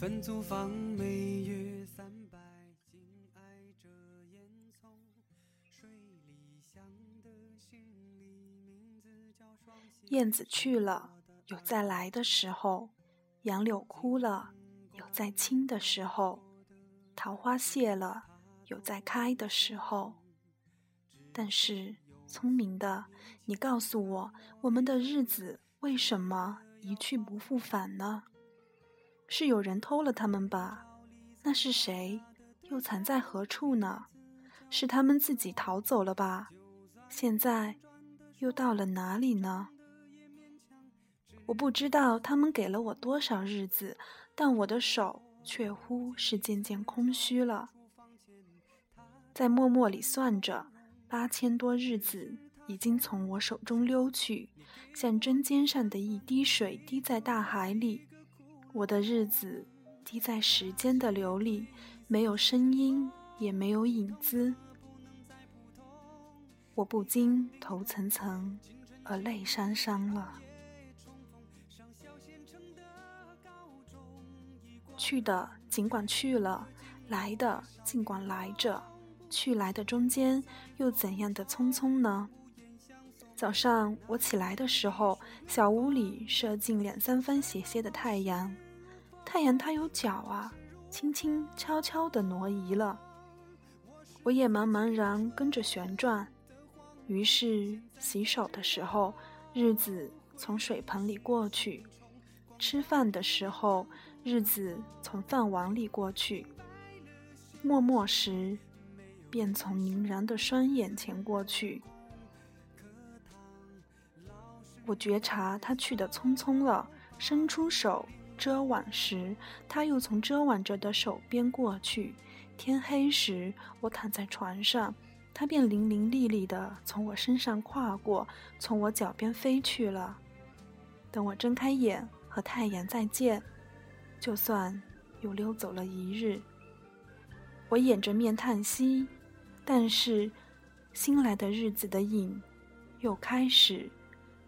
分租房每月三百，紧挨着烟囱，水里香的行李名字叫双喜。燕子去了，有再来的时候；杨柳枯了，有再青的时候；桃花谢了，有再开的时候。但是，聪明的，你告诉我，我们的日子为什么一去不复返呢？是有人偷了他们吧？那是谁？又藏在何处呢？是他们自己逃走了吧？现在又到了哪里呢？我不知道他们给了我多少日子，但我的手却乎是渐渐空虚了。在默默里算着，八千多日子已经从我手中溜去，像针尖上的一滴水滴在大海里。我的日子滴在时间的流里，没有声音，也没有影子。我不禁头层层，而泪潸潸了。去的尽管去了，来的尽管来着，去来的中间又怎样的匆匆呢？早上我起来的时候，小屋里射进两三分斜斜的太阳。太阳它有脚啊，轻轻悄悄地挪移了。我也茫茫然跟着旋转。于是洗手的时候，日子从水盆里过去；吃饭的时候，日子从饭碗里过去；默默时，便从凝然的双眼前过去。我觉察他去的匆匆了，伸出手遮挽时，他又从遮挽着的手边过去。天黑时，我躺在床上，他便伶伶俐俐地从我身上跨过，从我脚边飞去了。等我睁开眼和太阳再见，就算又溜走了一日。我掩着面叹息，但是新来的日子的影又开始。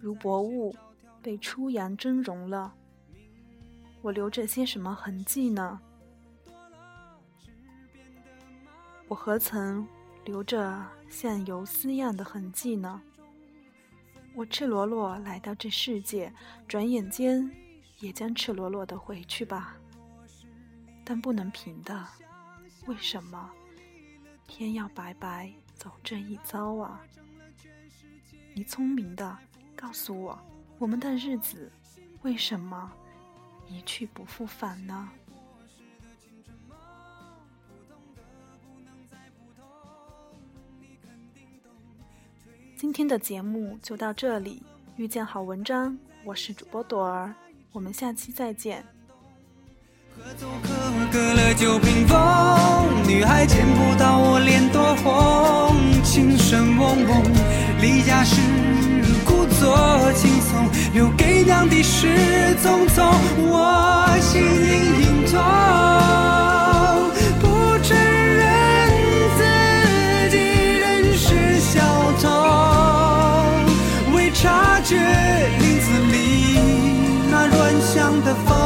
如薄雾，被初阳蒸融了。我留着些什么痕迹呢？我何曾留着像游丝样的痕迹呢？我赤裸裸来到这世界，转眼间也将赤裸裸的回去吧。但不能平的，为什么偏要白白走这一遭啊？你聪明的。告诉我，我们的日子为什么一去不复返呢？今天的节目就到这里，遇见好文章，我是主播朵儿，我们下期再见。隔了酒瓶风，女孩见不到我脸多红，琴声嗡嗡，离家时。多轻松，留给娘的是匆匆，我心隐隐痛，不承认自己仍是小偷，未察觉林子里那软香的风，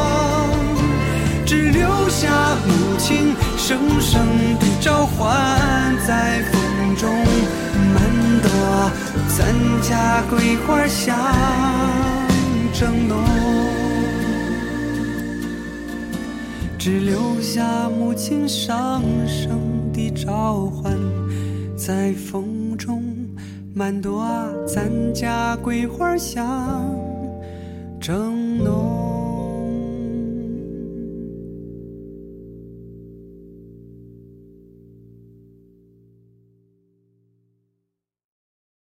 只留下母亲声声的召唤在风中，满朵。咱家桂花香正浓，只留下母亲上声的召唤，在风中满朵啊，咱家桂花香正。